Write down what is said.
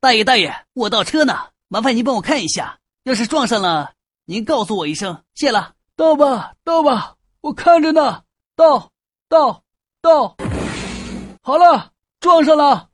大爷大爷我倒车呢麻烦您帮我看一下要是撞上了您告诉我一声谢了。倒吧倒吧我看着呢倒倒倒好了撞上了。